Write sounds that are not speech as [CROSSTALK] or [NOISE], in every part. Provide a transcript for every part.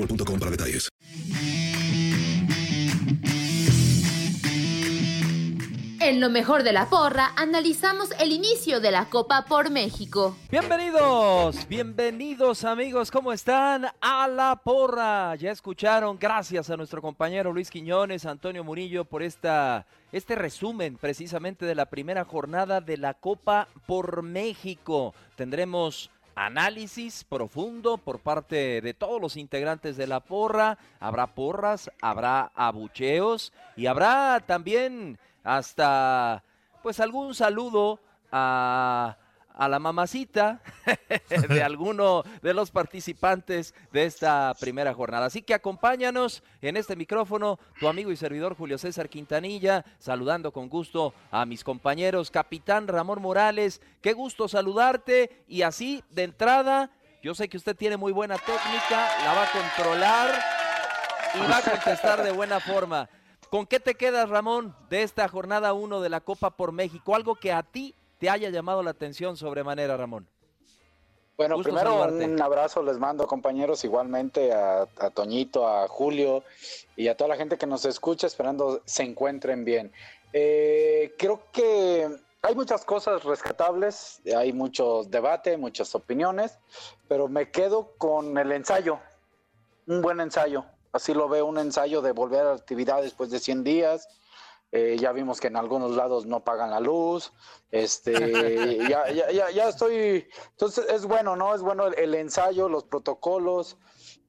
boostmobile.com para detalles. En lo mejor de la porra, analizamos el inicio de la Copa por México. Bienvenidos, bienvenidos amigos, ¿cómo están? A la porra. Ya escucharon, gracias a nuestro compañero Luis Quiñones, Antonio Murillo, por esta, este resumen precisamente de la primera jornada de la Copa por México. Tendremos análisis profundo por parte de todos los integrantes de la porra. Habrá porras, habrá abucheos y habrá también hasta pues algún saludo a, a la mamacita [LAUGHS] de alguno de los participantes de esta primera jornada. Así que acompáñanos en este micrófono, tu amigo y servidor Julio César Quintanilla, saludando con gusto a mis compañeros, capitán Ramón Morales, qué gusto saludarte y así de entrada, yo sé que usted tiene muy buena técnica, la va a controlar y va a contestar de buena forma. ¿Con qué te quedas, Ramón, de esta jornada 1 de la Copa por México? Algo que a ti te haya llamado la atención sobremanera, Ramón. Bueno, primero un abrazo les mando, compañeros, igualmente a, a, Toñito, a Julio y a toda la gente que nos escucha, esperando se encuentren bien. Eh, creo que hay muchas cosas rescatables, hay mucho debate, muchas opiniones, pero me quedo con el ensayo, un buen ensayo. Así lo veo, un ensayo de volver a la actividad después de 100 días. Eh, ya vimos que en algunos lados no pagan la luz. Este, [LAUGHS] ya, ya, ya, ya, estoy. Entonces es bueno, ¿no? Es bueno el, el ensayo, los protocolos,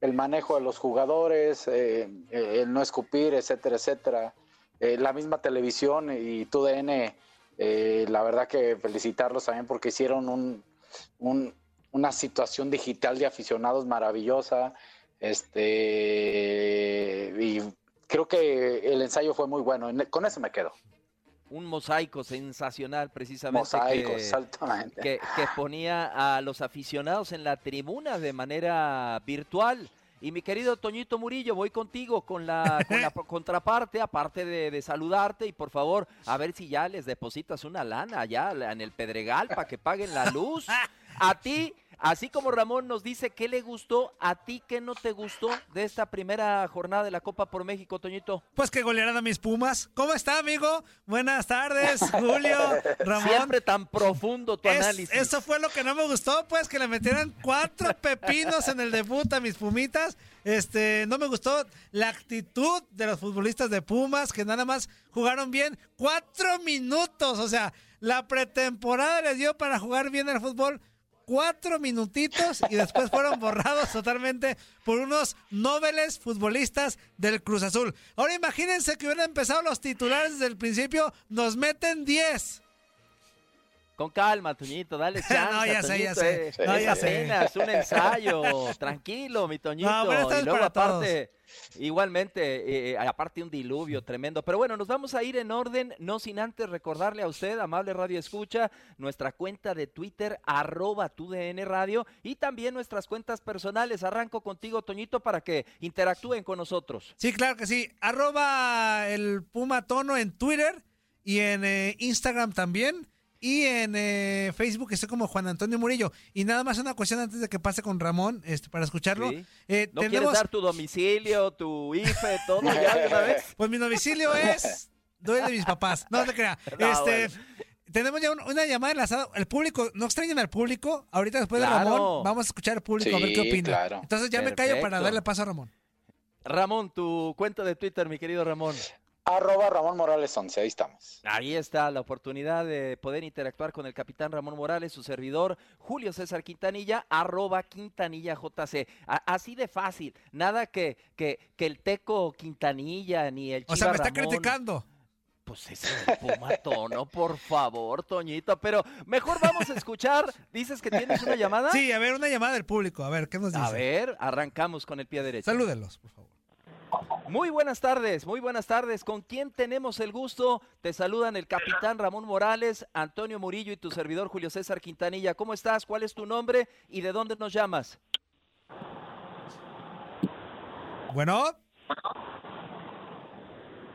el manejo de los jugadores, eh, el no escupir, etcétera, etcétera. Eh, la misma televisión y TUDN, la verdad que felicitarlos también porque hicieron un, un, una situación digital de aficionados maravillosa. Este, y creo que el ensayo fue muy bueno. Con eso me quedo. Un mosaico sensacional, precisamente. Mosaico, que, exactamente. Que, que, ponía a los aficionados en la tribuna de manera virtual. Y mi querido Toñito Murillo, voy contigo con la, con la [LAUGHS] contraparte, aparte de, de, saludarte y por favor, a ver si ya les depositas una lana allá en el Pedregal para que paguen la luz. A ti, Así como Ramón nos dice qué le gustó, a ti qué no te gustó de esta primera jornada de la Copa por México, Toñito. Pues que golearan a mis Pumas. ¿Cómo está, amigo? Buenas tardes, Julio, [LAUGHS] Ramón. Siempre tan profundo tu es, análisis. Eso fue lo que no me gustó, pues que le metieran cuatro [LAUGHS] pepinos en el debut a mis Pumitas. Este, no me gustó la actitud de los futbolistas de Pumas, que nada más jugaron bien cuatro minutos. O sea, la pretemporada les dio para jugar bien al fútbol cuatro minutitos y después fueron borrados totalmente por unos nobles futbolistas del Cruz Azul. Ahora imagínense que hubieran empezado los titulares desde el principio, nos meten 10. Con calma, Toñito, dale [LAUGHS] chance. no, ya sé, ya sé. Es, no, ya apenas un ensayo. Tranquilo, mi Toñito. No, y luego aparte, igualmente, eh, aparte un diluvio tremendo. Pero bueno, nos vamos a ir en orden, no sin antes recordarle a usted, amable Radio Escucha, nuestra cuenta de Twitter, arroba TUDN Radio, y también nuestras cuentas personales. Arranco contigo, Toñito, para que interactúen con nosotros. Sí, claro que sí. Arroba el Puma Tono en Twitter y en eh, Instagram también. Y en eh, Facebook estoy como Juan Antonio Murillo. Y nada más una cuestión antes de que pase con Ramón, este, para escucharlo. Sí. Eh, ¿No tenemos... quieres dar tu domicilio, tu IFE, todo ya de una vez? [LAUGHS] Pues mi domicilio es... Doy de mis papás. No te creas. [LAUGHS] No, este... Bueno. Tenemos ya una, una, llamada enlazada. El público, no extrañen al público. Ahorita después claro. de Ramón, vamos a escuchar al público sí, a ver qué opina. Claro. Entonces ya Perfecto. me callo para darle paso a Ramón. Ramón, tu cuenta de Twitter, mi querido Ramón. Arroba Ramón Morales 11, ahí estamos. Ahí está la oportunidad de poder interactuar con el capitán Ramón Morales, su servidor Julio César Quintanilla, arroba Quintanilla JC. A así de fácil, nada que, que, que, el Teco Quintanilla ni el Chiva O sea, me está Ramón. criticando. Pues ese Puma Tono, por favor, Toñito. Pero mejor vamos a escuchar. ¿Dices que tienes una llamada? Sí, a ver, una llamada del público. A ver, ¿qué nos dice? A ver, arrancamos con el pie derecho. Salúdenlos, por favor. Muy buenas tardes, muy buenas tardes. ¿Con quién tenemos el gusto? Te saludan el capitán Ramón Morales, Antonio Murillo y tu servidor Julio César Quintanilla. ¿Cómo estás? ¿Cuál es tu nombre y de dónde nos llamas? Bueno.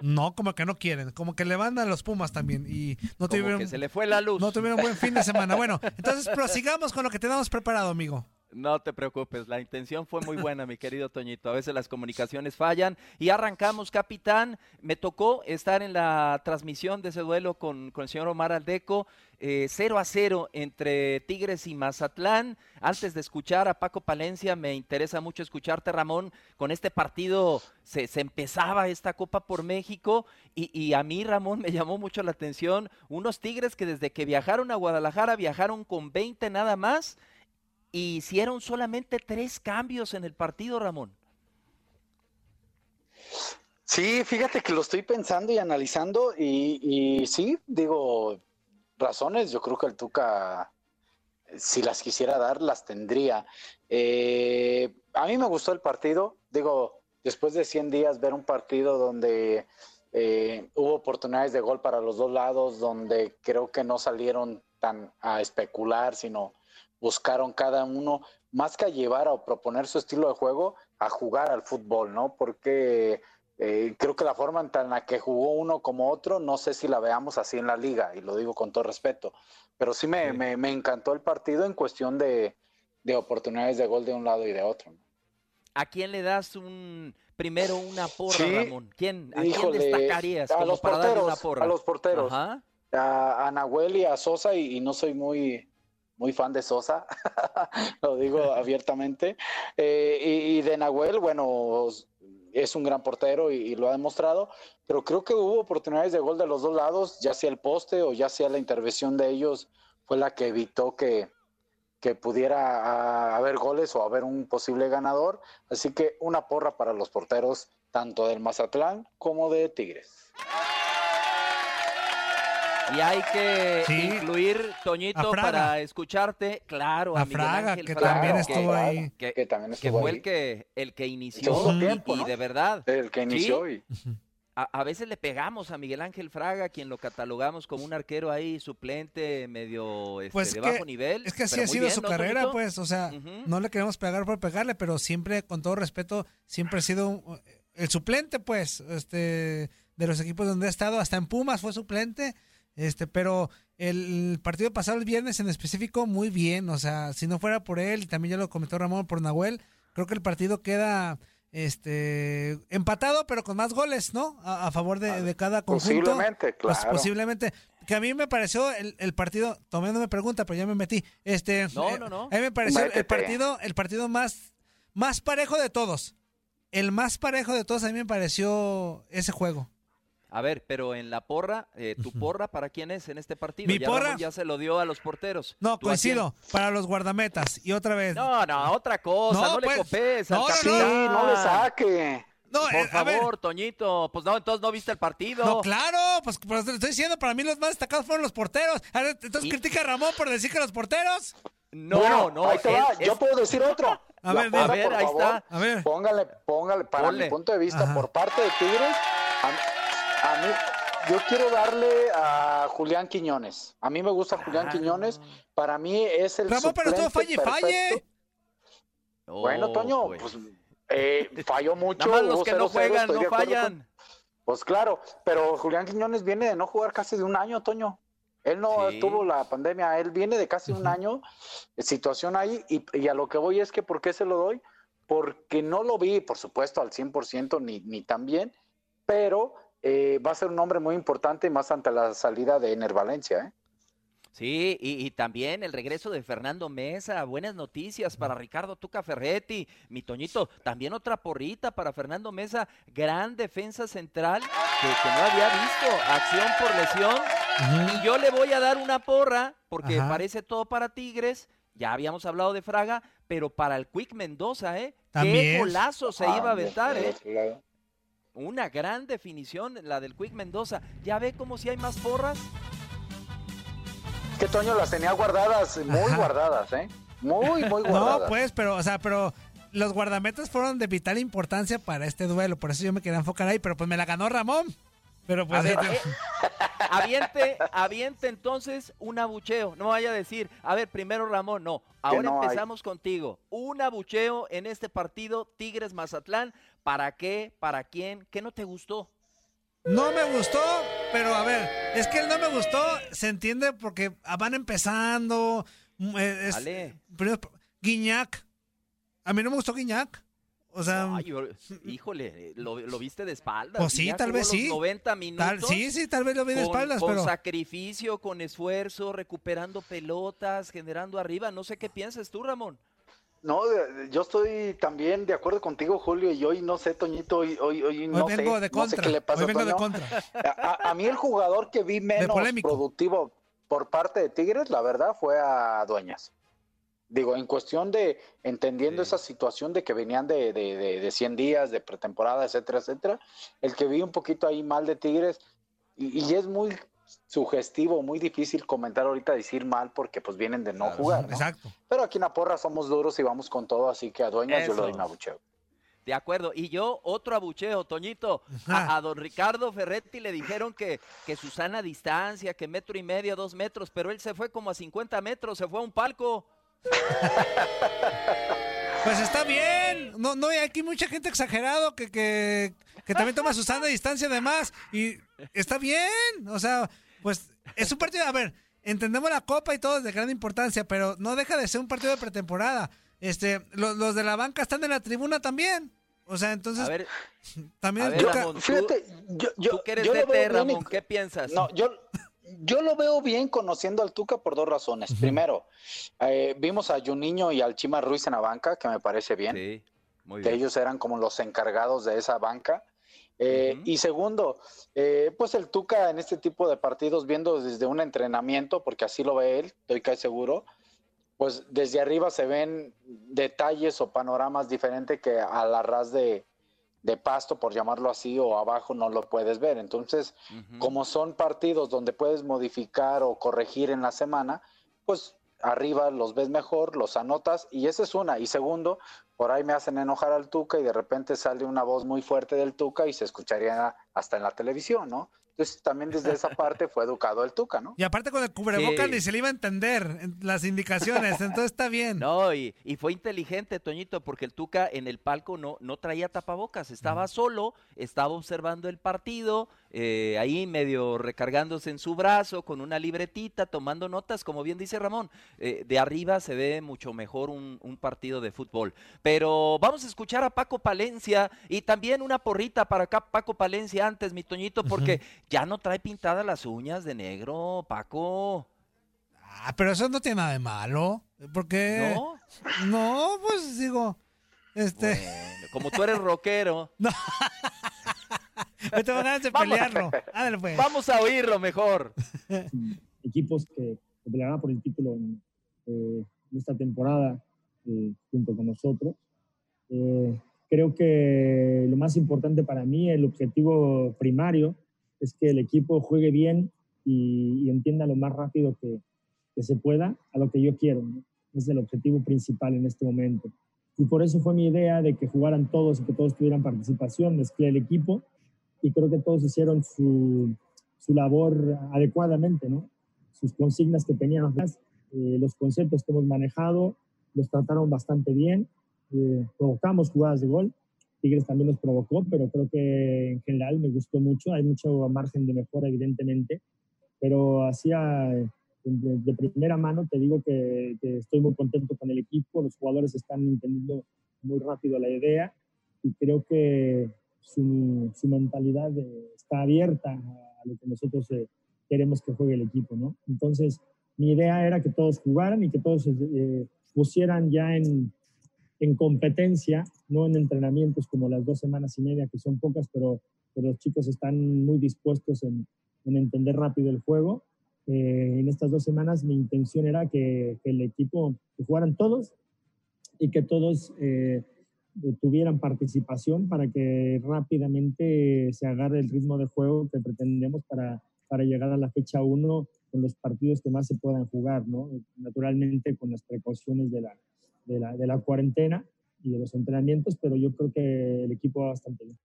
No, como que no quieren, como que le van a los Pumas también y no Como tuvieron que se le fue la luz. no tuvieron buen fin de semana. Bueno, entonces [LAUGHS] prosigamos con lo que tenemos preparado, amigo. No te preocupes, la intención fue muy buena, mi querido Toñito. A veces las comunicaciones fallan. Y arrancamos, capitán. Me tocó estar en la transmisión de ese duelo con, con el señor Omar Aldeco. Eh, 0 a 0 entre Tigres y Mazatlán. Antes de escuchar a Paco Palencia, me interesa mucho escucharte, Ramón. Con este partido se, se empezaba esta Copa por México. Y, y a mí, Ramón, me llamó mucho la atención. Unos Tigres que desde que viajaron a Guadalajara viajaron con 20 nada más y hicieron solamente tres cambios en el partido, Ramón. Sí, fíjate que lo estoy pensando y analizando y, sí, digo, razones, yo creo que el Tuca, si las quisiera dar, las tendría. Eh, a mí me gustó el partido, digo, después de 100 días ver un partido donde eh, hubo oportunidades de gol para los dos lados, donde creo que no salieron tan a especular, sino buscaron cada uno, más que a llevar o proponer su estilo de juego, a jugar al fútbol, ¿no? Porque eh, creo que la forma en la que jugó uno como otro, no sé si la veamos así en la liga, y lo digo con todo respeto, pero sí me, sí. me, me encantó el partido en cuestión de, de, oportunidades de gol de un lado y de otro. ¿no? ¿A quién le das un primero una porra, sí. Ramón? ¿Quién, ¿A Híjole, quién destacarías a los para porteros, una porra? A los porteros. Ajá. A, a Nahuel y a Sosa, y, y no soy muy muy fan de Sosa, [LAUGHS] lo digo [LAUGHS] abiertamente. Eh, y, y, de Nahuel, bueno, es un gran portero y, y, lo ha demostrado, pero creo que hubo oportunidades de gol de los dos lados, ya sea el poste o ya sea la intervención de ellos fue la que evitó que, que pudiera a, haber goles o haber un posible ganador. Así que una porra para los porteros, tanto del Mazatlán como de Tigres. Y hay que sí. incluir, Toñito, para escucharte, claro, a, a Miguel Fraga, Ángel que Fraga, también estuvo que, ahí. Que, que, también estuvo que fue ahí. el que, el que inició. El tiempo, y ¿no? de verdad. El que inició. ¿sí? Y... A, a, veces le pegamos a Miguel Ángel Fraga, quien lo catalogamos como un arquero ahí suplente, medio este, pues de que, bajo nivel. Es que así ha sido bien, su ¿no, carrera, pues, o sea, uh -huh. no le queremos pegar por pegarle, pero siempre, con todo respeto, siempre ha sido un, el suplente, pues, este, de los equipos donde ha estado, hasta en Pumas fue suplente, este, pero el partido pasado el viernes en específico muy bien, o sea, si no fuera por él, y también ya lo comentó Ramón por Nahuel, creo que el partido queda este empatado pero con más goles, ¿no? A, a favor de, de, cada conjunto. Posiblemente, claro. Pues, posiblemente. Que a mí me pareció el, el partido, Tomé no me pregunta, pero ya me metí. Este, no, eh, no, no. A mí me pareció Métete. el partido, el partido más, más parejo de todos. El más parejo de todos a mí me pareció ese juego. A ver, pero en la porra, eh, ¿tu porra para quién es en este partido? Mi ya porra- Ramón ya se lo dio a los porteros. No, coincido. Para los guardametas. Y otra vez. No, no, otra cosa, no, No, le pues, copes al no, no, Sí, no le saque. No, Por eh, a ver. favor, Toñito. Pues no, entonces no viste el partido. No, claro, pues pero te estoy diciendo, para mí los más destacados fueron los porteros. A ver, Entonces Y- critica a Ramón por decir que los porteros. No, Bueno, no. ahí te él- va. es- Yo puedo decir otro. A La ver, porra, a ver, por ahí favor, está. A ver. Póngale, póngale, para Ponle. mi punto de vista, Ajá. por parte de Tigres, a, a mí, yo quiero darle a Julián Quiñones. A mí me gusta Julián Ah. Quiñones. Para mí es el Ramón, pero estuvo falle y falle. Bueno, Oh, Toño, pues. pues eh, [LAUGHS] falló mucho. Nada más los que no 0-0, juegan no con- fallan. Pues claro, pero Julián Quiñones viene de no jugar casi de un año, Toño. Él no Sí. tuvo la pandemia, él viene de casi un año, situación ahí, y, y a lo que voy es que, ¿por qué se lo doy? Porque no lo vi, por supuesto, al 100% ni, ni tan bien, pero eh, va a ser un hombre muy importante más ante la salida de Ener Valencia. ¿eh? Sí, y, y también el regreso de Fernando Mesa, buenas noticias para Ricardo Tuca Ferretti, mi Toñito, también otra porrita para Fernando Mesa, gran defensa central que, que no había visto, acción por lesión, y yo le voy a dar una porra, porque Ajá. parece todo para Tigres, ya habíamos hablado de Fraga, pero para el Quick Mendoza, ¿eh? Qué golazo se iba a aventar, ¿eh? Una gran definición, la del Quick Mendoza. ¿Ya ve como si hay más porras? Es que Toño las tenía guardadas, muy Ajá. guardadas, ¿eh? Muy, muy [LAUGHS] guardadas. No, pues, pero, o sea, pero los guardametas fueron de vital importancia para este duelo. Por eso yo me quería enfocar ahí, pero pues me la ganó Ramón. Pero pues. A ver, este- eh, [LAUGHS] aviente, aviente entonces un abucheo. No vaya a decir, a ver, primero Ramón, no. Ahora no hay. empezamos contigo. Un abucheo en este partido Tigres Mazatlán. ¿Para qué? ¿Para quién? ¿Qué no te gustó? No me gustó, pero a ver, es que el no me gustó se entiende porque van empezando. mm, eh, es- primero, Guiñac. A mí no me gustó Guiñac. O sea, Ay, híjole, lo, lo viste de espaldas. Pues sí, tal vez sí. 90 minutos. tal- sí, sí, tal vez lo vi de con, espaldas, con pero. sacrificio, con esfuerzo, recuperando pelotas, generando arriba. No sé qué piensas tú, Ramón. No, yo estoy también de acuerdo contigo, Julio, y hoy no sé, Toñito, hoy, hoy, hoy Hoy no vengo sé, de no sé contra. qué le pasa Hoy a vengo de contra. A, a- mí el jugador que vi menos productivo por parte de Tigres, la verdad, fue a Dueñas. Digo, en cuestión de entendiendo Sí. esa situación de que venían de, de, de, de 100 días, de pretemporada, etcétera, etcétera, el que vi un poquito ahí mal de Tigres, y, y es muy sugestivo, muy difícil comentar ahorita, decir mal, porque pues vienen de no Claro. jugar, ¿no? Exacto. Pero aquí en la porra somos duros y vamos con todo, así que a Dueñas yo le doy un abucheo. De acuerdo. Y yo, otro abucheo, Toñito. [LAUGHS] A, a don Ricardo Ferretti le dijeron que, que su sana distancia, que metro y medio, dos metros, pero él se fue como a 50 metros, se fue a un palco. [LAUGHS] Pues está bien. No, no, hay aquí mucha gente exagerado que, que, que también toma su sana distancia además. Y está bien. O sea, pues es un partido. A ver, entendemos la copa y todo es de gran importancia, pero no deja de ser un partido de pretemporada. Este, los, los de la banca están en la tribuna también. O sea, entonces A ver, también a ver, toca- Ramón, tú- Fíjate, yo, yo, tú que eres yo lo DT, veo bien Ramón, ¿qué piensas? No, yo, yo lo veo bien conociendo al Tuca por dos razones. Primero, eh, vimos a Juninho y al Chima Ruiz en la banca, que me parece bien, Sí, muy que bien. ellos eran como los encargados de esa banca. Eh. Y segundo, eh, pues el Tuca en este tipo de partidos, viendo desde un entrenamiento, porque así lo ve él, estoy casi seguro, pues desde arriba se ven detalles o panoramas diferentes que a la ras de, de pasto, por llamarlo así, o abajo no lo puedes ver. Entonces, Ujú. como son partidos donde puedes modificar o corregir en la semana, pues arriba los ves mejor, los anotas y esa es una. Y segundo, por ahí me hacen enojar al Tuca y de repente sale una voz muy fuerte del Tuca y se escucharía hasta en la televisión, ¿no? Entonces también desde esa parte fue educado el Tuca, ¿no? Y aparte con el cubrebocas Sí. ni se le iba a entender en las indicaciones, [LAUGHS] entonces está bien. No, y, y fue inteligente, Toñito, porque el Tuca en el palco no, no traía tapabocas, estaba solo, estaba observando el partido, eh, ahí medio recargándose en su brazo, con una libretita, tomando notas, como bien dice Ramón. Eh, de arriba se ve mucho mejor un, un partido de fútbol. Pero vamos a escuchar a Paco Palencia y también una porrita para acá, Paco Palencia antes, mi Toñito, porque ya no trae pintadas las uñas de negro, Paco. Ah, pero eso no tiene nada de malo. Porque. ¿No? No, pues digo. Este. Bueno, como tú eres [LAUGHS] rockero. [LAUGHS] [LAUGHS] pues. Vamos a oírlo mejor. [LAUGHS] Equipos que, pelearán por el título en, eh, esta temporada eh, junto con nosotros. Eh, creo que lo más importante para mí, el objetivo primario, es que el equipo juegue bien y, entienda lo más rápido que, que, se pueda a lo que yo quiero. Es el objetivo principal en este momento. Y por eso fue mi idea de que jugaran todos y que todos tuvieran participación, mezclé el equipo y creo que todos hicieron su, su labor adecuadamente, ¿no? Sus consignas que tenían, eh, los conceptos que hemos manejado, los trataron bastante bien, eh, provocamos jugadas de gol, Tigres también los provocó, pero creo que en general me gustó mucho, hay mucho margen de mejora evidentemente, pero hacía de, primera mano te digo que, estoy muy contento con el equipo, los jugadores están entendiendo muy rápido la idea y creo que su, mentalidad está abierta a lo que nosotros eh, queremos que juegue el equipo, ¿no? Entonces, mi idea era que todos jugaran y que todos eh, pusieran ya en, en competencia, no en entrenamientos como las dos semanas y media, que son pocas, pero, pero los chicos están muy dispuestos en, en entender rápido el juego eh, en estas dos semanas mi intención era que, el equipo, jugaran todos y que todos eh, tuvieran participación para que rápidamente se agarre el ritmo de juego que pretendemos para, para llegar a la fecha 1 con los partidos que más se puedan jugar, ¿no? naturalmente con las precauciones de la, de la, de la cuarentena y de los entrenamientos, pero yo creo que el equipo va bastante bien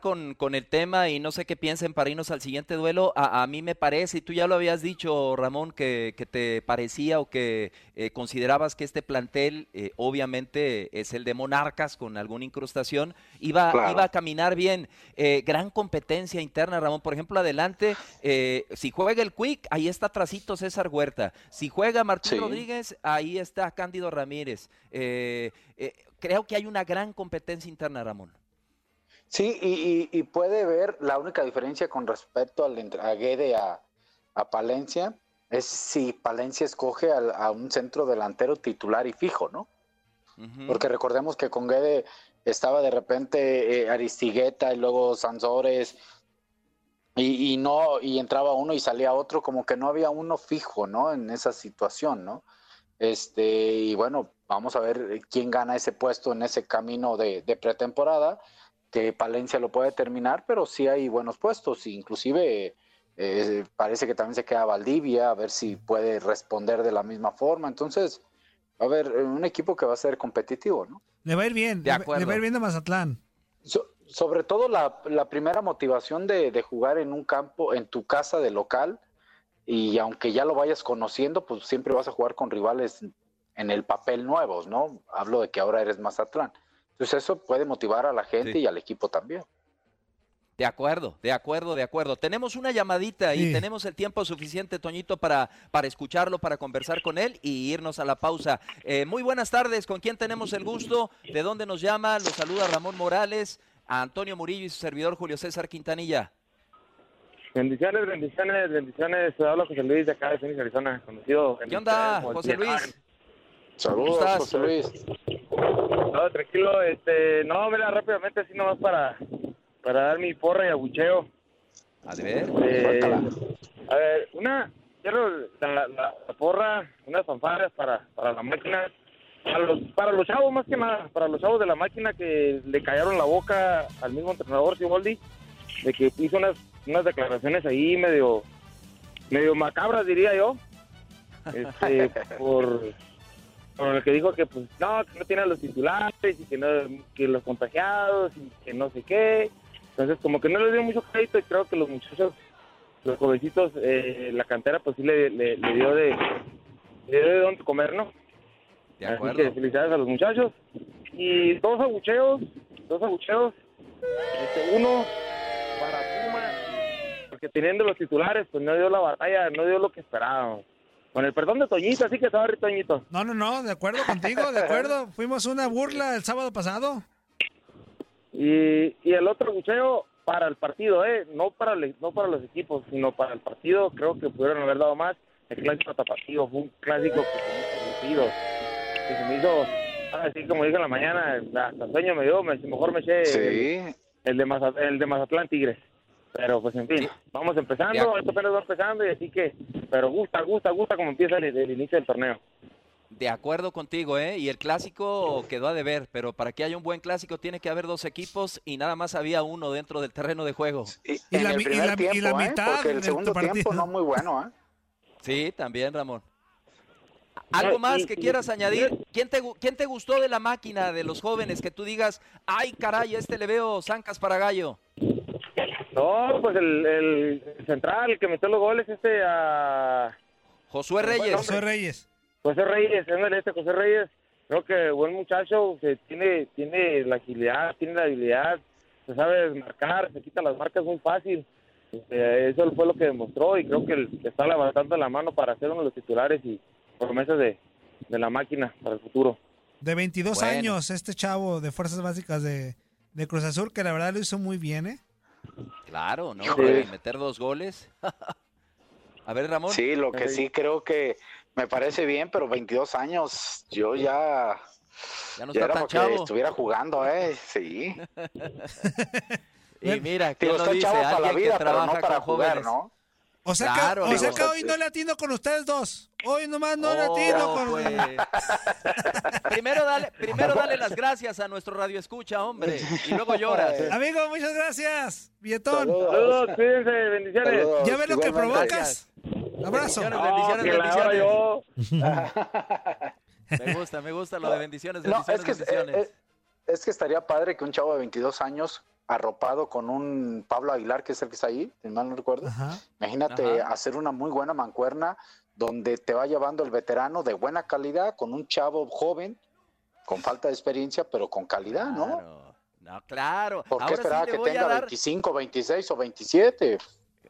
con, con, el tema y no sé qué piensen para irnos al siguiente duelo. A, mí me parece, y tú ya lo habías dicho, Ramón, que, te parecía o que eh, considerabas que este plantel, eh, obviamente es el de Monarcas con alguna incrustación, iba, iba a caminar bien. Eh, gran competencia interna, Ramón. Por ejemplo, adelante, si juega el Quick, ahí está trasito César Huerta. Si juega Martín Rodríguez, ahí está Cándido Ramírez. creo que hay una gran competencia interna, Ramón. Sí, y, puede ver la única diferencia con respecto al a Guede a, Palencia es si Palencia escoge a, un centro delantero titular y fijo, ¿no? Porque recordemos que con Guede estaba de repente eh, Aristigueta y luego Sansores y, y, no y entraba uno y salía otro, como que no había uno fijo, ¿no? En esa situación, ¿no? Este, y bueno, vamos a ver quién gana ese puesto en ese camino de, de pretemporada que Palencia lo puede terminar, pero sí hay buenos puestos, inclusive eh, parece que también se queda Valdivia, a ver si puede responder de la misma forma, entonces, a ver, un equipo que va a ser competitivo, ¿no? Le va a ir bien, le, va a ir bien de Mazatlán. sobre todo la, primera motivación de, de, jugar en un campo, en tu casa de local, y aunque ya lo vayas conociendo, pues siempre vas a jugar con rivales en el papel nuevos, ¿no? Hablo de que ahora eres Mazatlán. Entonces eso puede motivar a la gente y al equipo también. De acuerdo, de acuerdo, de acuerdo. Tenemos una llamadita y tenemos el tiempo suficiente, Toñito, para, para escucharlo, para conversar con él y irnos a la pausa. Eh, muy buenas tardes, ¿con quién tenemos el gusto? ¿De dónde nos llama? Los saluda Ramón Morales, a Antonio Murillo y su servidor Julio César Quintanilla. Bendiciones, bendiciones, bendiciones. Hablo José Luis de acá de Phoenix, Arizona, conocido. ¿Qué onda, José Luis? Saludos, José Luis. No, tranquilo, este, no, mira, rápidamente así nomás para, para dar mi porra y abucheo. A ver, eh, a ver, una, quiero la, la, porra, unas fanfarras para, para la máquina, para los, para los chavos más que nada, para los chavos de la máquina que le callaron la boca al mismo entrenador Siboldi, de que hizo unas, unas declaraciones ahí medio, medio macabras diría yo, [LAUGHS] este, por con el que dijo que pues no, que no tiene a los titulares y que no que los contagiados y que no sé qué. Entonces como que no le dio mucho crédito y creo que los muchachos, los jovencitos, eh, la cantera pues sí le, le, dio de le dio de dónde comer, ¿no? De acuerdo. Así que felicidades a los muchachos. Y dos abucheos, dos abucheos. Este, uno para Puma, porque teniendo los titulares pues no dio la batalla, no dio lo que esperábamos. Con el perdón de Toñito, así que estaba Toñito. No, no, no, de acuerdo contigo, de acuerdo. [LAUGHS] Fuimos una burla el sábado pasado. Y, y el otro bucheo para el partido, ¿eh? No para, no para los equipos, sino para el partido. Creo que pudieron haber dado más. El clásico tapatío fue un clásico que se me hizo que se me hizo así como dije en la mañana, hasta sueño me dio, mejor me eché el, el, de Mazatlán, el de Mazatlán Tigres. Pero pues en fin, vamos empezando, esto apenas va empezando y así que, pero gusta, gusta, gusta como empieza el, el inicio del torneo. De acuerdo contigo, ¿eh? Y el clásico quedó a deber, pero para que haya un buen clásico tiene que haber dos equipos y nada más había uno dentro del terreno de juego. Y, la, mitad porque el segundo tiempo no muy bueno, ¿eh? Sí, también, Ramón. ¿Algo más que quieras añadir? ¿Quién te, ¿Quién te gustó de la máquina de los jóvenes que tú digas, ay caray, a este le veo zancas para gallo? No, pues el, el central, el que metió los goles, este a... Josué Reyes. Josué Reyes. José Reyes, este José Reyes, creo que buen muchacho, que tiene, tiene la agilidad, tiene la habilidad, se sabe marcar, se quita las marcas muy fácil. Este, eso fue lo que demostró y creo que, está levantando la mano para ser uno de los titulares y promesas de, de la máquina para el futuro. De 22 años, este chavo de Fuerzas Básicas de, de Cruz Azul, que la verdad lo hizo muy bien, ¿eh? Claro, ¿no? Meter dos goles. [LAUGHS] A ver, Ramón. Sí, lo que sí creo que me parece bien, pero 22 años, yo ya. Ya no está tan chavo. estuviera jugando, ¿eh? Sí. [LAUGHS] y mira, ¿quién lo dice? Alguien la vida, que trabaja no para jugar, ¿no? O sea, que, o sea que hoy no le atiendo con ustedes dos. Hoy nomás no le atiendo con... Pues. [LAUGHS] primero, dale, primero dale las gracias a nuestro radio escucha, hombre. Y luego lloras. Amigo, muchas gracias. Bietón. Saludos, cuídense, bendiciones. ¿Ya ves lo que provocas? Abrazo. Bendiciones, bendiciones, me gusta, me gusta lo de bendiciones, bendiciones, es que, bendiciones. Eh, es que estaría padre que un chavo de 22 años arropado con un Pablo Aguilar, que es el que está ahí, si mal no recuerdo. Imagínate hacer una muy buena mancuerna donde te va llevando el veterano de buena calidad con un chavo joven, con falta de experiencia, pero con calidad, ¿no? No, claro. ¿Por qué esperaba que tenga 25, 26 o 27?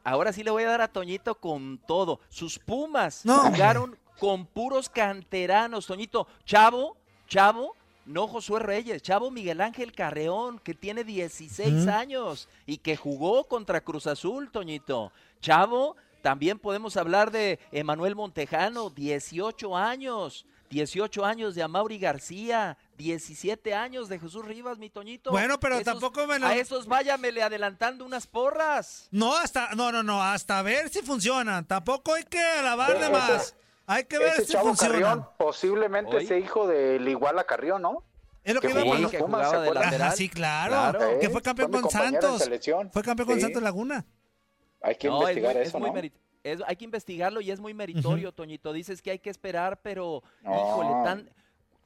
Ahora sí le voy a dar a Toñito con todo. Sus Pumas jugaron con puros canteranos, Toñito. Chavo, Chavo, no Josué Reyes, Chavo Miguel Ángel Carreón, que tiene 16 años y que jugó contra Cruz Azul, Toñito. Chavo, también podemos hablar de Emanuel Montejano, 18 años. 18 años de Amaury García, 17 años de Jesús Rivas, mi Toñito. Bueno, pero tampoco me A esos váyamele adelantando unas porras. No, hasta, no, no, no, hasta ver si funcionan. Tampoco hay que alabar de más. Hay que ver si funcionan. posiblemente ese hijo del igual a Carrión, ¿no? Es lo que, jugaba de lateral. sí, claro. Que fue campeón con Santos. Fue campeón con Santos Laguna. Hay que investigar eso, ¿no? hay que investigarlo y es muy meritorio, Toñito. Dices que hay que esperar, pero híjole, tan,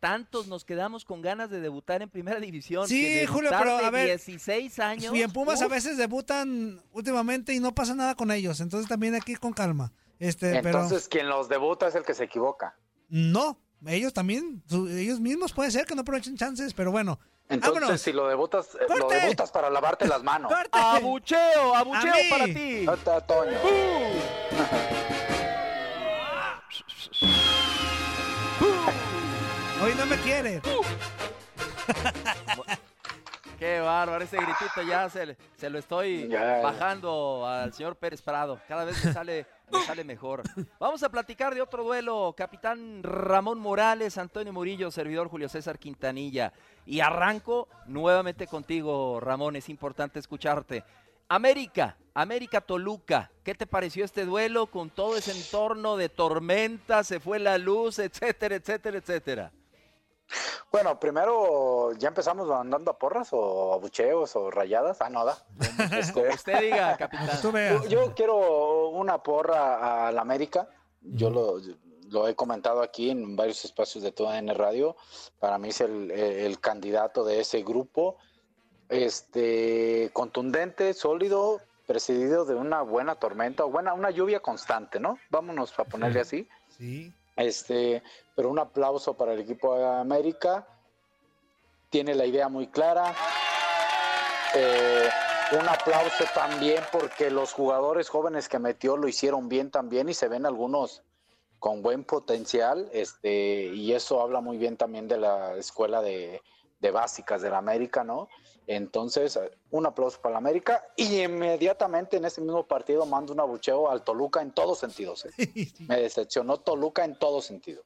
tantos nos quedamos con ganas de debutar en primera división. Sí, Julio, pero a ver. 16 años. Y en Pumas a veces debutan últimamente y no pasa nada con ellos. Entonces también hay que ir con calma. Este, Entonces, quien los debuta es el que se equivoca. No, ellos también, ellos mismos puede ser que no aprovechen chances, pero bueno. Entonces, si lo debutas, eh, lo debutas para lavarte las manos. Abucheo, abucheo para ti. Toño. Hoy no me quiere. [LAUGHS] Qué bárbaro, ese gritito ya se, se lo estoy bajando al señor Pérez Prado. Cada vez me sale, me sale mejor. Vamos a platicar de otro duelo. Capitán Ramón Morales, Antonio Murillo, servidor Julio César Quintanilla. Y arranco nuevamente contigo, Ramón. Es importante escucharte. América, América Toluca, ¿qué te pareció este duelo con todo ese entorno de tormenta, se fue la luz, etcétera, etcétera, etcétera? Bueno, primero, ¿ya empezamos andando a porras o abucheos o rayadas? Ah, no, da. Este, usted diga, capitán. Yo, quiero una porra al América. Yo lo, he comentado aquí en varios espacios de toda N Radio. Para mí es el, candidato de ese grupo. Este, contundente, sólido, presidido de una buena tormenta, o buena, una lluvia constante, ¿no? Vámonos a ponerle así. Sí. Este, pero un aplauso para el equipo de América. Tiene la idea muy clara. Eh, un aplauso también porque los jugadores jóvenes que metió lo hicieron bien también y se ven algunos con buen potencial. Este, y eso habla muy bien también de la escuela de, de básicas de la América, ¿no? Entonces, un aplauso para la América y inmediatamente en ese mismo partido mando un abucheo al Toluca en todos sentidos. ¿eh? Me decepcionó Toluca en todos sentidos.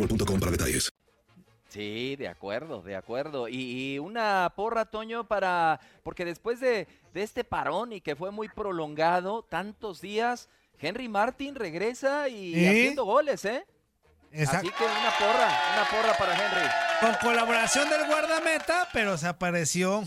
boostmobile.com para detalles. Sí, de acuerdo, de acuerdo. Y, una porra, Toño, para. Porque después de, de, este parón y que fue muy prolongado, tantos días, Henry Martin regresa y haciendo goles, ¿eh? Así que una porra, una porra para Henry. Con colaboración del guardameta, pero se apareció.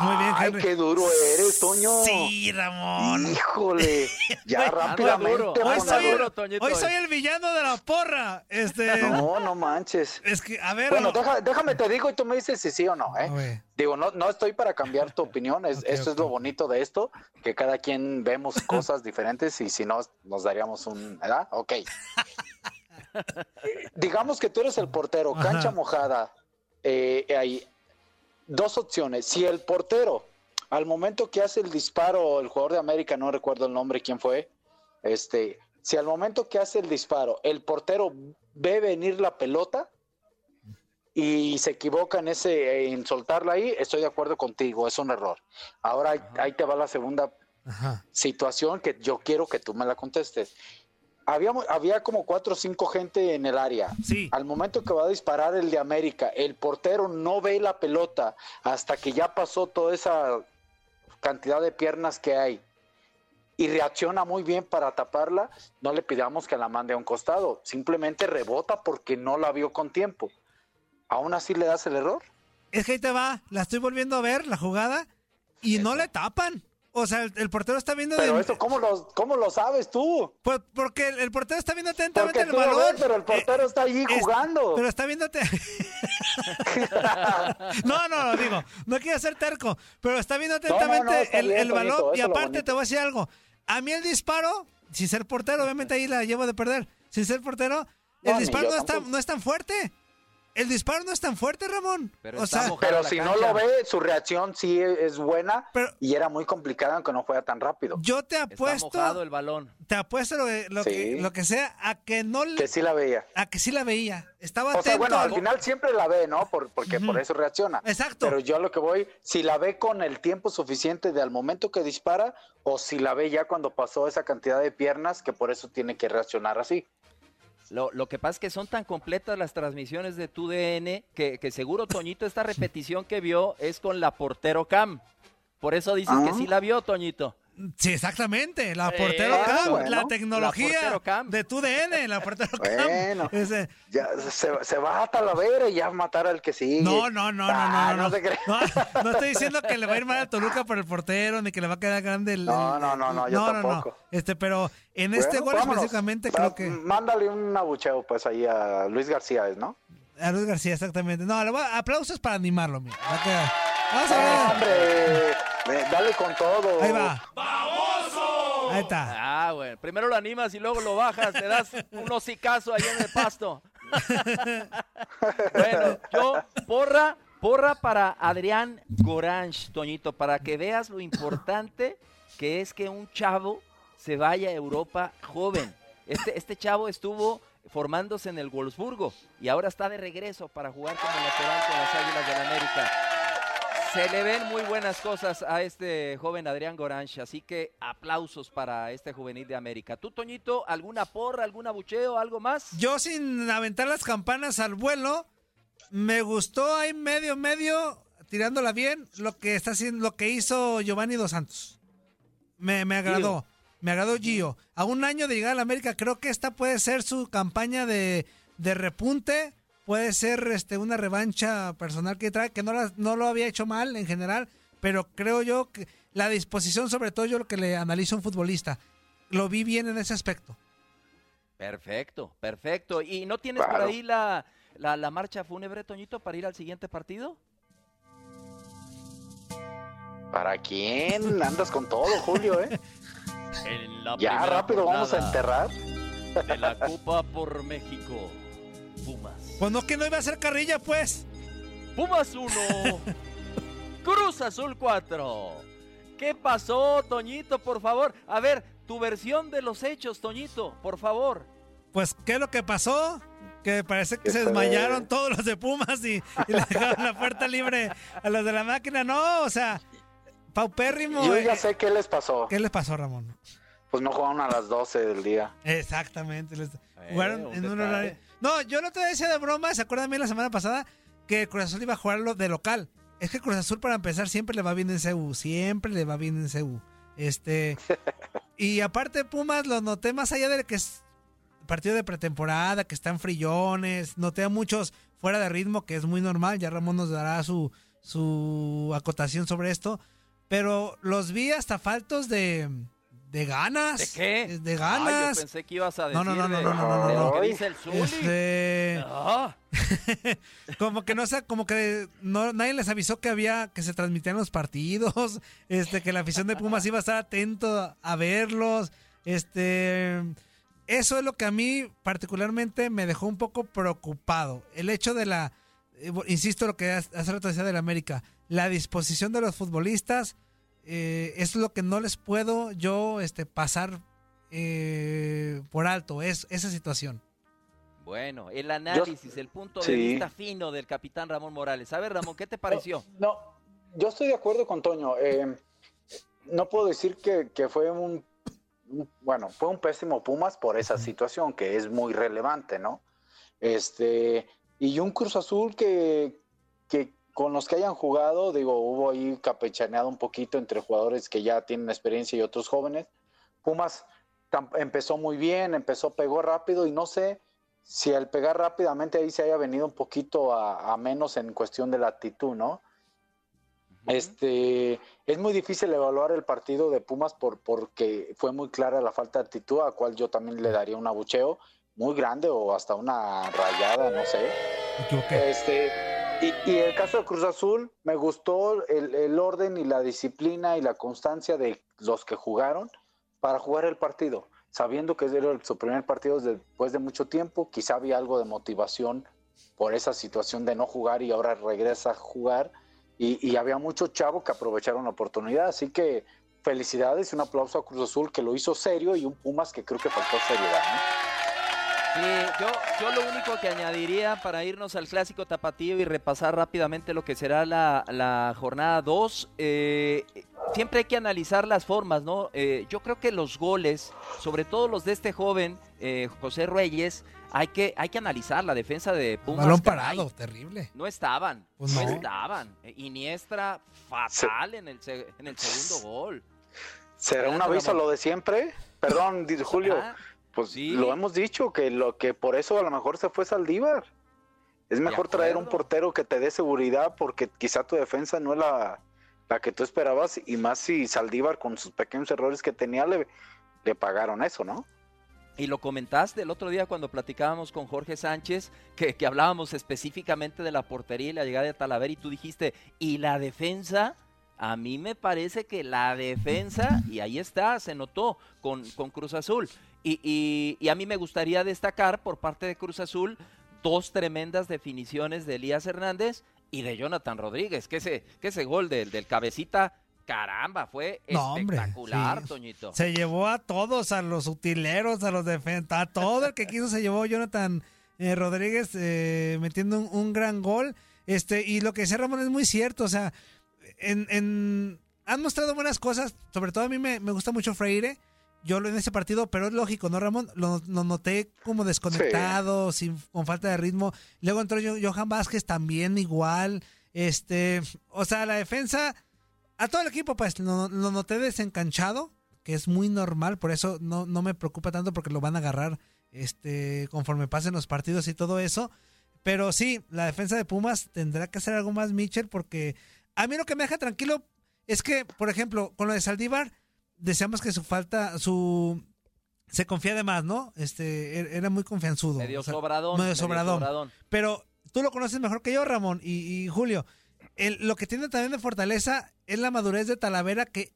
Muy bien, Henry. Ay, qué duro eres, Toño. Sí, Ramón. Híjole. Ya rápidamente. Hoy soy, el, hoy soy el villano de la porra. Este... [LAUGHS] No, no manches. Es que, a ver. Bueno, déjame te digo y tú me dices si sí o no, ¿eh? Digo, no, no estoy para cambiar tu opinión. Es, esto es lo bonito de esto, que cada quien vemos cosas diferentes y si no, nos daríamos un. ¿Verdad? Ok. [LAUGHS] Digamos que tú eres el portero, cancha mojada. Eh, hay dos opciones. Si el portero, al momento que hace el disparo, el jugador de América, no recuerdo el nombre, quién fue, este, si al momento que hace el disparo, el portero ve venir la pelota y se equivoca en ese en soltarla ahí, estoy de acuerdo contigo, es un error. Ahora ahí te va la segunda situación que yo quiero que tú me la contestes había como cuatro o cinco gente en el área. Sí. Al momento que va a disparar el de América, el portero no ve la pelota hasta que ya pasó toda esa cantidad de piernas que hay y reacciona muy bien para taparla, no le pidamos que la mande a un costado, simplemente rebota porque no la vio con tiempo. ¿Aún así le das el error? Es que ahí te va, la estoy volviendo a ver, la jugada, y no le tapan. O sea, el, portero está viendo. Pero esto, ¿cómo lo, ¿cómo lo sabes tú? Pues porque el, portero está viendo atentamente el balón. pero el portero está allí jugando. Pero está viendo. [LAUGHS] no, no, digo, no quiero ser terco, pero está viendo atentamente el, balón. y aparte, te voy a decir algo. A mí el disparo, sin ser portero, obviamente ahí la llevo de perder. Sin ser portero, el disparo no, está, no es tan fuerte. El disparo no es tan fuerte, Ramón. Pero, si no lo ve, su reacción sí es buena y era muy complicada aunque no fuera tan rápido. Yo te apuesto. el balón. Te apuesto lo, que, lo que sea a que no Que sí la veía. A que sí la veía. Estaba o Sea, bueno, al final siempre la ve, ¿no? porque por eso reacciona. Exacto. Pero yo a lo que voy, si la ve con el tiempo suficiente de al momento que dispara o si la ve ya cuando pasó esa cantidad de piernas que por eso tiene que reaccionar así. Lo, lo, que pasa es que son tan completas las transmisiones de tu DN que, que seguro, Toñito, esta repetición que vio es con la portero cam. Por eso dices que sí la vio, Toñito. Sí, exactamente. La portero cam, la tecnología de tu DN, la portero bueno, ya se, va a Talavera y ya matar al que sigue. No, no, no, no, no. No, no, [LAUGHS] estoy diciendo que le va a ir mal a Toluca por el portero, ni que le va a quedar grande el. No, no, no, no, yo tampoco. Este, pero en este gol específicamente creo que. Mándale un abucheo, pues, ahí a Luis García, ¿no? A Luis García, exactamente. No, le voy a, aplausos para animarlo, mira. Vamos a ver. Hombre, dale con todo. Ahí va. Ahí está. Ah, bueno. Primero lo animas y luego lo bajas, te das un hocicazo ahí en el pasto. [LAUGHS] bueno, yo, porra, porra para Adrián Goranch, Toñito, para que veas lo importante que es que un chavo se vaya a Europa joven. Este, este chavo estuvo formándose en el Wolfsburgo y ahora está de regreso para jugar como lateral con las Águilas de la América. Se le ven muy buenas cosas a este joven Adrián Goranch, así que aplausos para este juvenil de América. ¿Tú, Toñito, alguna porra, algún abucheo, algo más? Yo sin aventar las campanas al vuelo, me gustó ahí medio, medio, tirándola bien, lo que está haciendo, lo que hizo Giovanni Dos Santos. Me, me agradó, me agradó Gio. A un año de llegar a la América, creo que esta puede ser su campaña de, de repunte puede ser este una revancha personal que trae, que no, no lo había hecho mal en general, pero creo yo que la disposición, sobre todo yo lo que le analizo a un futbolista, lo vi bien en ese aspecto. Perfecto, perfecto. ¿Y no tienes por ahí la, la, marcha fúnebre, Toñito, para ir al siguiente partido? ¿Para quién? Andas con todo, Julio, ¿eh? [LAUGHS] ya rápido vamos a enterrar. De la Copa por México, Pumas Pues no, que no iba a ser carrilla, pues. Pumas 1. [LAUGHS] Cruz Azul 4. ¿Qué pasó, Toñito, por favor? A ver, tu versión de los hechos, Toñito, por favor. Pues, ¿qué es lo que pasó? Que parece que se desmayaron todos los de Pumas y, y le dejaron la puerta libre a los de la máquina. No, o sea, paupérrimo. Yo ya eh, sé qué les pasó. ¿Qué les pasó, Ramón? Pues no jugaron a las 12 del día. Exactamente. les- Eh, jugaron en un horario. No, yo no te decía de broma, ¿se acuerdan bien la semana pasada? Que Cruz Azul iba a jugar lo de local. Es que Cruz Azul, para empezar, siempre le va bien en CU. Siempre le va bien en CU. Este. y aparte, Pumas lo noté más allá de que es partido de pretemporada, que están frillones. Noté a muchos fuera de ritmo, que es muy normal. Ya Ramón nos dará su, su acotación sobre esto. Pero los vi hasta faltos de, de ganas. ¿De qué? De ganas. yo pensé que ibas a decir No, no, no, no, no, no, no, lo no. que dice el Zuli. Este, [LAUGHS] como que no sé, como que no, nadie les avisó que había, que se transmitían los partidos, [LAUGHS] este, que la afición de Pumas iba a estar atento a verlos, este, eso es lo que a mí particularmente me dejó un poco preocupado, el hecho de la, eh, insisto lo que hace hace rato decía del América, la disposición de los futbolistas, eh, es lo que no les puedo yo, este, pasar eh, por alto, es esa situación. Bueno, el análisis, el punto de vista fino del capitán Ramón Morales. A ver, Ramón, ¿qué te pareció? No, yo estoy de acuerdo con Toño. Eh, no puedo decir que, que fue un, un- bueno, fue un pésimo Pumas por esa situación que es muy relevante, ¿no? Este, y un Cruz Azul que, que con los que hayan jugado, digo, hubo ahí capechaneado un poquito entre jugadores que ya tienen experiencia y otros jóvenes. Pumas empezó muy bien, empezó, pegó rápido y no sé si al pegar rápidamente ahí se haya venido un poquito a, a menos en cuestión de la actitud, ¿no? Este, es muy difícil evaluar el partido de Pumas por, porque fue muy clara la falta de actitud, a cual yo también le daría un abucheo muy grande o hasta una rayada, no sé. Este, y, y el caso de Cruz Azul, me gustó el, el orden y la disciplina y la constancia de los que jugaron para jugar el partido, sabiendo que era su primer partido después de mucho tiempo, quizá había algo de motivación por esa situación de no jugar y ahora regresa a jugar, y, y había muchos chavos que aprovecharon la oportunidad, así que felicidades y un aplauso a Cruz Azul que lo hizo serio y un Pumas que creo que faltó seriedad. ¿no? Sí, yo, yo lo único que añadiría para irnos al clásico tapatío y repasar rápidamente lo que será la, la jornada 2, eh, siempre hay que analizar las formas, ¿no? Eh, yo creo que los goles, sobre todo los de este joven, eh, José Reyes, hay que, hay que analizar la defensa de Pumas. Balón caray. parado, terrible. No estaban, Pues no. no. estaban. Eh, Iniestra fatal en, el, se- en el segundo gol. ¿Será un aviso lo de siempre? Perdón, Julio. Pues lo hemos dicho, que lo que por eso a lo mejor se fue Saldívar. Es mejor traer un portero que te dé seguridad porque quizá tu defensa no es la, la que tú esperabas y más si Saldívar con sus pequeños errores que tenía le, le pagaron eso, ¿no? Y lo comentaste el otro día cuando platicábamos con Jorge Sánchez, que, que hablábamos específicamente de la portería y la llegada de Talavera, y tú dijiste, ¿y la defensa? A mí me parece que la defensa, y ahí está, se notó con, con Cruz Azul. Y, y- y a mí me gustaría destacar por parte de Cruz Azul dos tremendas definiciones de Elías Hernández y de Jonathan Rodríguez, que ese, que ese gol del, del cabecita, caramba, fue No, hombre, espectacular, sí. Toñito. Se llevó a todos, a los utileros, a los defensas, a todo el que quiso se llevó Jonathan eh, Rodríguez eh, metiendo un, un gran gol. Este, y lo que decía Ramón es muy cierto, o sea, en, en- han mostrado buenas cosas, sobre todo a mí me, me gusta mucho Freire, yo en ese partido, pero es lógico, ¿no, Ramón? Lo, lo noté como desconectado, sin, con falta de ritmo. Luego entró Jo- Johan Vázquez también igual. Este, o sea, la defensa, a todo el equipo, pues lo, lo noté desencanchado, que es muy normal, por eso no, no me preocupa tanto porque lo van a agarrar este, conforme pasen los partidos y todo eso. Pero sí, la defensa de Pumas tendrá que hacer algo más, Mitchell, porque a mí lo que me deja tranquilo es que, por ejemplo, con lo de Saldívar, deseamos que su falta, su se confía de más, ¿no? Este, er- era muy confianzudo. Medio o sea, sobradón, Medio medio sobradón. sobradón. Pero tú lo conoces mejor que yo, Ramón y, y Julio. El- lo que tiene también de fortaleza es la madurez de Talavera, que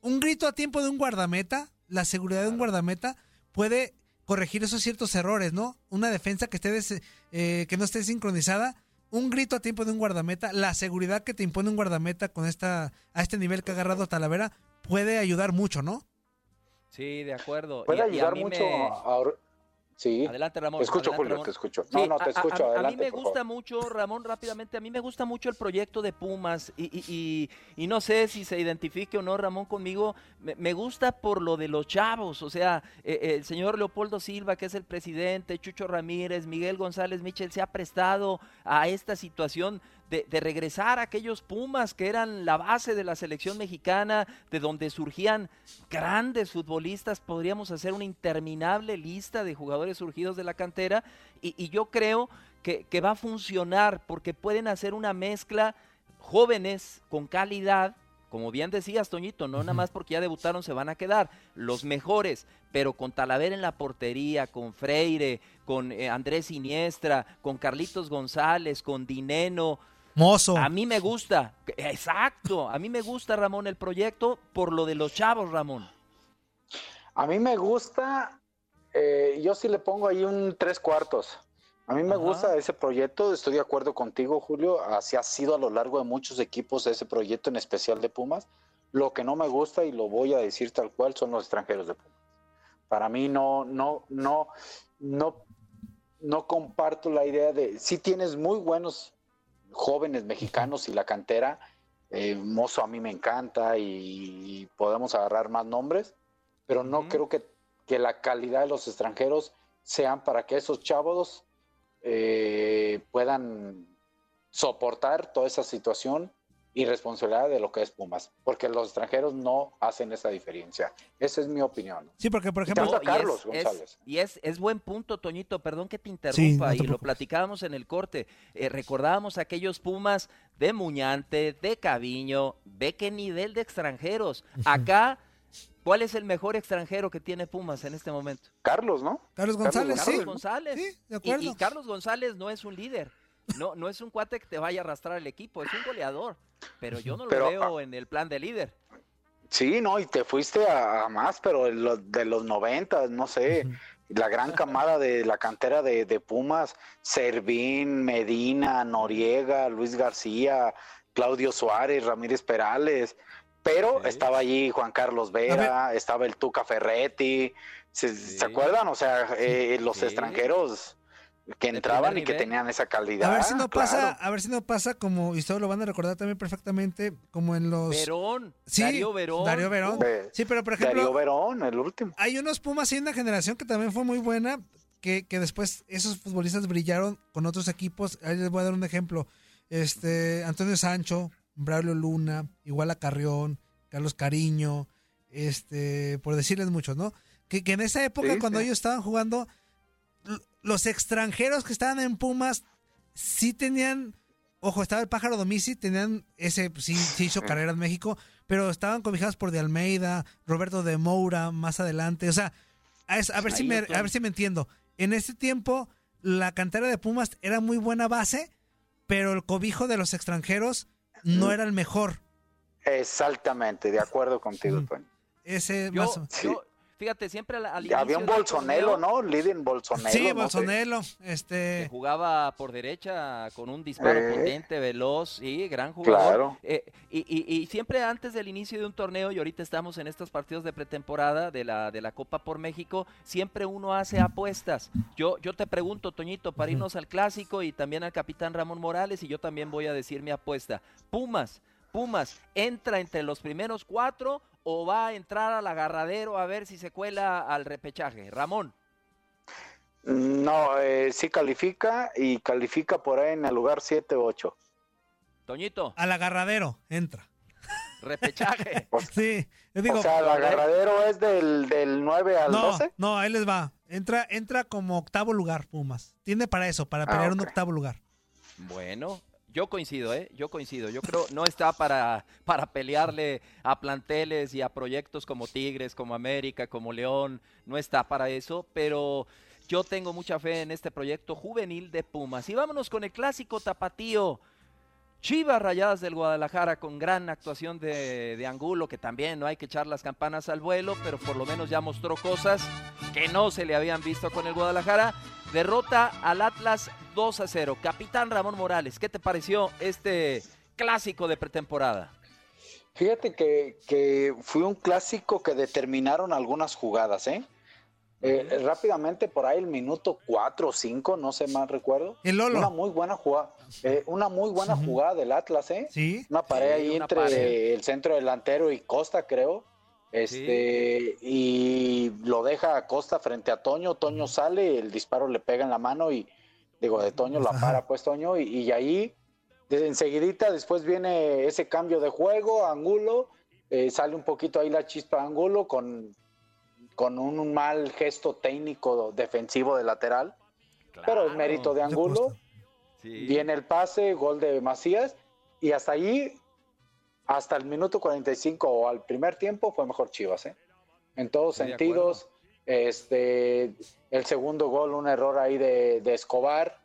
un grito a tiempo de un guardameta, la seguridad de un guardameta, puede corregir esos ciertos errores, ¿no? Una defensa que esté des- eh, que no esté sincronizada, un grito a tiempo de un guardameta, la seguridad que te impone un guardameta con esta a este nivel que ha agarrado Talavera puede ayudar mucho, ¿no? Sí, de acuerdo. Puede ayudar mucho a, Sí. Adelante, Ramón. Te escucho, Julio, te escucho. No, no, te escucho. A, a, mí me gusta mucho, Ramón, rápidamente, a mí me gusta mucho el proyecto de Pumas y, y, no sé si se identifique o no, Ramón, conmigo. Me, gusta por lo de los chavos, o sea, eh, eh, el señor Leopoldo Silva, que es el presidente, Chucho Ramírez, Miguel González Michel, se ha prestado a esta situación de, regresar a aquellos Pumas que eran la base de la selección mexicana, de donde surgían grandes futbolistas, podríamos hacer una interminable lista de jugadores surgidos de la cantera y, yo creo que, que va a funcionar porque pueden hacer una mezcla jóvenes con calidad, como bien decías, Toñito, no nada más porque ya debutaron se van a quedar los mejores, pero con Talavera en la portería, con Freire, con eh, Andrés Siniestra, con Carlitos González, con Dineno, Mozo. A mí me gusta, exacto, a mí me gusta, Ramón, el proyecto por lo de los chavos, Ramón. A mí me gusta, eh, yo sí le pongo ahí un tres cuartos. A mí me gusta ese proyecto, estoy de acuerdo contigo, Julio, así ha sido a lo largo de muchos equipos ese proyecto en especial de Pumas. Lo que no me gusta, y lo voy a decir tal cual, son los extranjeros de Pumas. Para mí no, no, no, no, no comparto la idea de, si tienes muy buenos jóvenes mexicanos y la cantera. Eh, Mozo a mí me encanta y, podemos agarrar más nombres, pero no creo que, que, la calidad de los extranjeros sean para que esos chavos eh, puedan soportar toda esa situación y responsabilidad de lo que es Pumas, porque los extranjeros no hacen esa diferencia. Esa es mi opinión. Sí, porque por ejemplo... Y Carlos es, González. y es, es, buen punto, Toñito, perdón que te interrumpa, y lo platicábamos en el corte. Eh, recordábamos aquellos Pumas de Muñante, de Caviño, ve qué nivel de extranjeros. Acá... ¿Cuál es el mejor extranjero que tiene Pumas en este momento? Carlos, ¿no? Carlos González, Carlos sí. González. Sí, de acuerdo. y, Carlos González no es un líder. No, no es un cuate que te vaya a arrastrar el equipo, es un goleador. Pero yo no lo veo en el plan de líder. Sí, no, y te fuiste a, más, pero de los, de los 90, no sé, la gran camada de la cantera de, Pumas, Servín, Medina, Noriega, Luis García, Claudio Suárez, Ramírez Perales, pero estaba allí Juan Carlos Vera, estaba el Tuca Ferretti, ¿se, acuerdan? O sea, eh, los extranjeros que entraban y que tenían esa calidad. A ver si no pasa, a ver si no pasa como, y ustedes lo van a recordar también perfectamente, como en los... Verón, sí, Darío Verón. Darío Verón. sí, pero por ejemplo... Darío Verón, el último. Hay unos Pumas y una generación que también fue muy buena, que, que después esos futbolistas brillaron con otros equipos. Ahí les voy a dar un ejemplo. Este, Antonio Sancho, Braulio Luna, igual a Carrión, Carlos Cariño, este, por decirles muchos, ¿no? Que, que en esa época, cuando ellos estaban jugando los extranjeros que estaban en Pumas sí tenían, ojo, estaba el pájaro Domisi, tenían ese, sí, sí hizo carrera en México, pero estaban cobijados por De Almeida, Roberto de Moura, más adelante, o sea, a, ver, si me, a ver si me entiendo. En ese tiempo, la cantera de Pumas era muy buena base, pero el cobijo de los extranjeros no era el mejor. Exactamente, de acuerdo contigo, Ese más Fíjate, siempre al, inicio Había un Bolsonelo, ¿no? Lidin Bolsonelo. Sí, Bolsonelo. Este... jugaba por derecha con un disparo eh. potente, veloz, sí, gran jugador. Claro. Eh, y, siempre antes del inicio de un torneo, y ahorita estamos en estos partidos de pretemporada de la, de la Copa por México, siempre uno hace apuestas. Yo, yo te pregunto, Toñito, para irnos al clásico y también al capitán Ramón Morales, y yo también voy a decir mi apuesta. Pumas, Pumas, ¿entra entre los primeros cuatro o va a entrar al agarradero a ver si se cuela al repechaje? Ramón. No, eh, sí califica y califica por ahí en el lugar 7-8. Toñito. Al agarradero, entra. Repechaje. [LAUGHS] sí, digo. O sea, el agarradero es del, del 9 al no, 12. No, ahí les va. Entra, entra como octavo lugar, Pumas. Tiene para eso, para ah, pelear un octavo lugar. Bueno, yo coincido, ¿eh? Yo coincido. Yo creo no está para, para pelearle a planteles y a proyectos como Tigres, como América, como León. No está para eso, pero yo tengo mucha fe en este proyecto juvenil de Pumas. Y vámonos con el clásico tapatío. Chivas Rayadas del Guadalajara con gran actuación de, Angulo, que también no hay que echar las campanas al vuelo, pero por lo menos ya mostró cosas que no se le habían visto con el Guadalajara. Derrota al Atlas 2 a 0. Capitán Ramón Morales, ¿qué te pareció este clásico de pretemporada? Fíjate que fue un clásico que determinaron algunas jugadas, ¿eh? Eh, rápidamente, por ahí el minuto 4 o 5, no sé más recuerdo. Una muy buena jugada. Eh, una muy buena jugada del Atlas, ¿eh? Sí. Una pared ahí entre el centro delantero y Costa, creo. Este, y lo deja a Costa frente a Toño. Toño sale, el disparo le pega en la mano y digo, de Toño la para, pues Toño. Y, ahí, enseguidita, después viene ese cambio de juego, Angulo. Eh, sale un poquito ahí la chispa de Angulo con con un mal gesto técnico defensivo de lateral, pero es mérito de Angulo. Viene el pase, gol de Macías, y hasta ahí, hasta el minuto 45 o al primer tiempo, fue mejor Chivas, ¿eh? En todos sentidos. Este, el segundo gol, un error ahí de, de Escobar,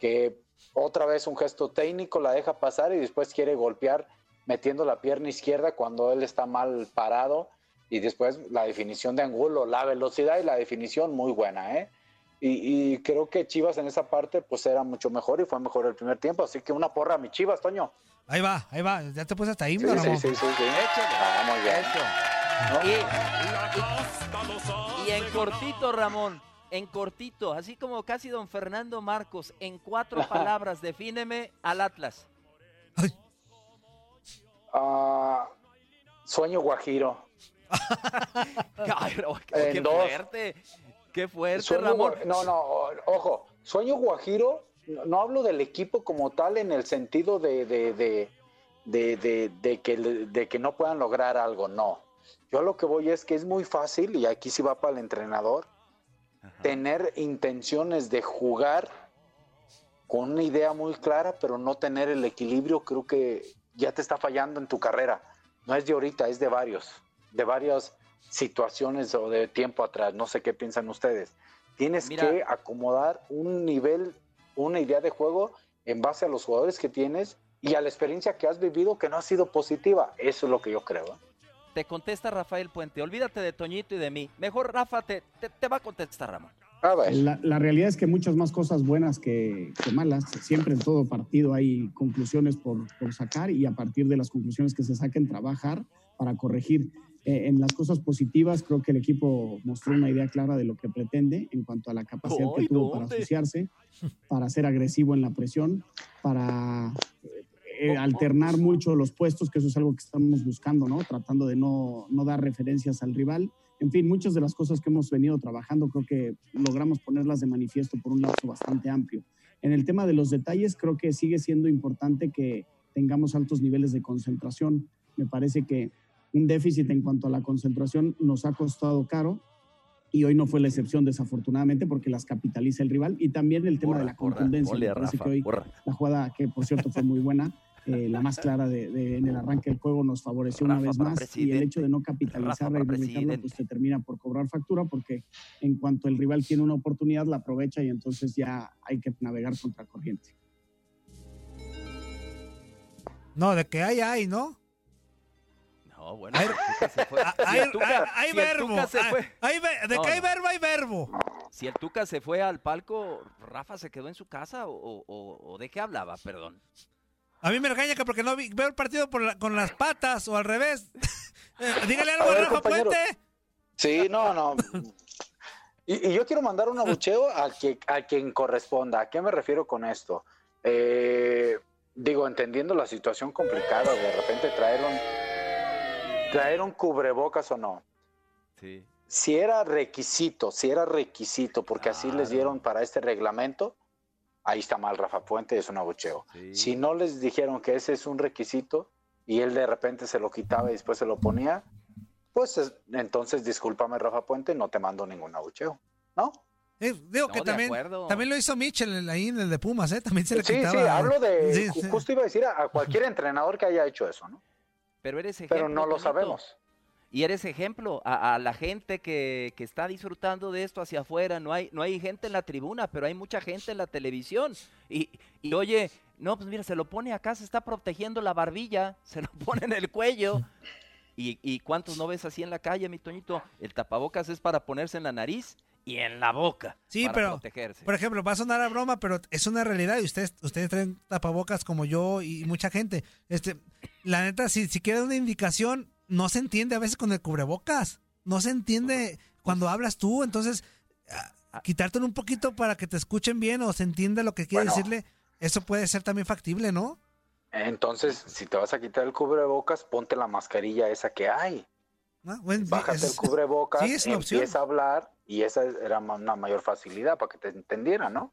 que otra vez un gesto técnico la deja pasar y después quiere golpear metiendo la pierna izquierda cuando él está mal parado y después la definición de Angulo, la velocidad y la definición muy buena, ¿eh? Y, creo que Chivas en esa parte pues era mucho mejor y fue mejor el primer tiempo, así que una porra a mi Chivas, Toño. Ahí va, ahí va, ya te puse hasta ahí, sí, sí, sí, sí, sí, Y, en cortito, Ramón, en cortito, así como casi don Fernando Marcos, en cuatro [LAUGHS] palabras, defíneme al Atlas. Ah, sueño guajiro. [LAUGHS] qué fuerte, qué fuerte, Ramón. No, no, ojo, sueño guajiro, no, hablo del equipo como tal en el sentido de, de, de, que, de que no puedan lograr algo, no. Yo lo que voy es que es muy fácil, y aquí sí va para el entrenador, tener intenciones de jugar con una idea muy clara, pero no tener el equilibrio, creo que ya te está fallando en tu carrera. No es de ahorita, es de varios de varias situaciones o de tiempo atrás. No sé qué piensan ustedes. Tienes que acomodar un nivel, una idea de juego en base a los jugadores que tienes y a la experiencia que has vivido que no ha sido positiva. Eso es lo que yo creo. ¿eh? Te contesta Rafael Puente. Olvídate de Toñito y de mí. Mejor Rafa te, te, va a contestar, Ramón. La, la, realidad es que muchas más cosas buenas que, que, malas. Siempre en todo partido hay conclusiones por, por sacar y a partir de las conclusiones que se saquen, trabajar para corregir. Eh, en las cosas positivas, creo que el equipo mostró una idea clara de lo que pretende en cuanto a la capacidad que tuvo para asociarse, para ser agresivo en la presión, para eh, alternar mucho los puestos, que eso es algo que estamos buscando, ¿no? Tratando de no, no dar referencias al rival. En fin, muchas de las cosas que hemos venido trabajando creo que logramos ponerlas de manifiesto por un lapso bastante amplio. En el tema de los detalles, creo que sigue siendo importante que tengamos altos niveles de concentración. Me parece que un déficit en cuanto a la concentración nos ha costado caro y hoy no fue la excepción desafortunadamente porque las capitaliza el rival y también el tema de la contundencia. la jugada que por cierto fue muy buena, eh, la más clara de, en el arranque del juego nos favoreció una vez más y el hecho de no capitalizarla y pues te termina por cobrar factura porque en cuanto el rival tiene una oportunidad la aprovecha y entonces ya hay que navegar contra corriente. No, de que hay, hay, ¿no? Bueno, se fue. hay, verbo. de que hay verbo, hay verbo. Si el Tuca se fue al palco, Rafa se quedó en su casa o, de qué hablaba, perdón. A mí me regaña que porque no veo el partido con las patas o al revés. [LAUGHS] Eh, dígale algo a, Rafa Puente. Sí, no, no. Y, yo quiero mandar un abucheo a, que, a quien corresponda. ¿A qué me refiero con esto? Eh, digo, entendiendo la situación complicada, de repente traer un traer un cubrebocas o no. Sí. Si era requisito, si era requisito, porque así les dieron para este reglamento, ahí está mal Rafa Puente, es un abucheo. Si no les dijeron que ese es un requisito y él de repente se lo quitaba y después se lo ponía, pues entonces discúlpame Rafa Puente, no te mando ningún abucheo, ¿no? digo que también, también lo hizo Mitchell ahí en el de Pumas, ¿eh? También se le quitaba. Sí, sí, hablo de, justo iba a decir a cualquier [LAUGHS] entrenador que haya hecho eso, ¿no? Pero eres ejemplo. Pero no lo sabemos. Y eres ejemplo a, la gente que, está disfrutando de esto hacia afuera. No hay, no hay gente en la tribuna, pero hay mucha gente en la televisión. Y, oye, No, pues mira, se lo pone acá, se está protegiendo la barbilla, [LAUGHS] se lo pone en el cuello. ¿Y, y cuántos no ves así en la calle, mi Toñito? El tapabocas es para ponerse en la nariz y en la boca. Sí, para pero, protegerse. por ejemplo, va a sonar a broma, pero es una realidad y ustedes, ustedes traen tapabocas como yo y mucha gente. Este, la neta, si, si quieres una indicación, no se entiende a veces con el cubrebocas. No se entiende cuando hablas tú, entonces ah, quitártelo un poquito para que te escuchen bien o se entienda lo que quiere Bueno. decirle, eso puede ser también factible, ¿no? Entonces, si te vas a quitar el cubrebocas, ponte la mascarilla esa que hay. Ah, bueno, sí, Bájate es- el cubrebocas, sí, es una opción. empieza a hablar y esa era una mayor facilidad para que te entendieran, ¿no?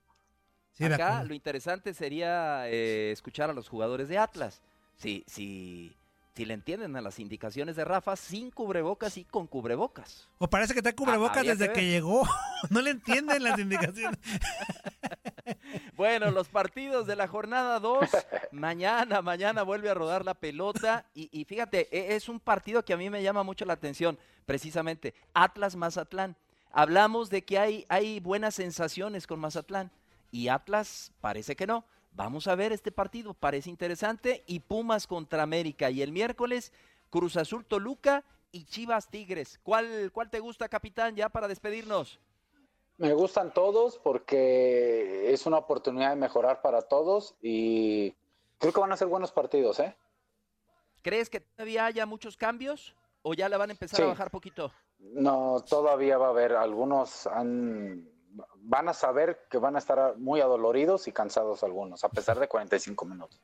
Acá lo interesante sería eh, escuchar a los jugadores de Atlas. Si, si, si le entienden a las indicaciones de Rafa, sin cubrebocas y con cubrebocas. O parece que está cubrebocas Ah, desde que llegó. [LAUGHS] no le entienden las indicaciones. [LAUGHS] [LAUGHS] Bueno, los partidos de la jornada 2, mañana, mañana vuelve a rodar la pelota y, y fíjate, e- es un partido que a mí me llama mucho la atención, precisamente, Atlas Mazatlán. Hablamos de que hay, hay buenas sensaciones con Mazatlán y Atlas parece que no. Vamos a ver este partido, parece interesante y Pumas contra América y el miércoles Cruz Azul Toluca y Chivas Tigres. ¿Cuál, cuál te gusta, capitán, ya para despedirnos? Me gustan todos porque es una oportunidad de mejorar para todos y creo que van a ser buenos partidos, ¿eh? ¿Crees que todavía haya muchos cambios o ya la van a empezar Sí. a bajar poquito? No, todavía va a haber algunos han, van a saber que van a estar muy adoloridos y cansados algunos, a pesar de 45 minutos.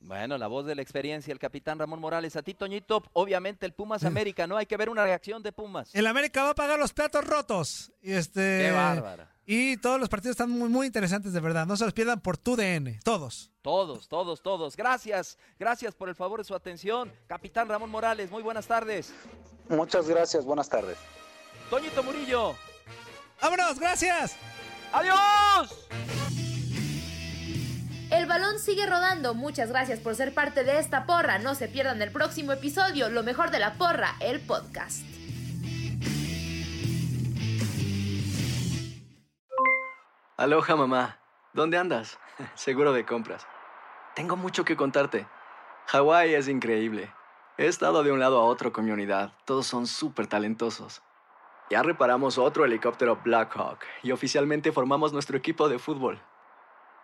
Bueno, la voz de la experiencia, el capitán Ramón Morales. A ti, Toñito, obviamente el Pumas América, ¿no? Hay que ver una reacción de Pumas. El América va a pagar los platos rotos. Y este, Qué bárbaro. Y todos los partidos están muy, muy interesantes, de verdad. No se los pierdan por tu DN. Todos. Todos, todos, todos. Gracias, gracias por el favor de su atención. Capitán Ramón Morales, muy buenas tardes. Muchas gracias, buenas tardes. Toñito Murillo. ¡Vámonos! ¡Gracias! ¡Adiós! Balón sigue rodando. Muchas gracias por ser parte de esta porra. No se pierdan el próximo episodio, Lo mejor de la porra, el podcast. Aloha mamá, ¿dónde andas? [LAUGHS] Seguro de compras. Tengo mucho que contarte. Hawái es increíble. He estado de un lado a otro con mi unidad. Todos son súper talentosos. Ya reparamos otro helicóptero Blackhawk y oficialmente formamos nuestro equipo de fútbol.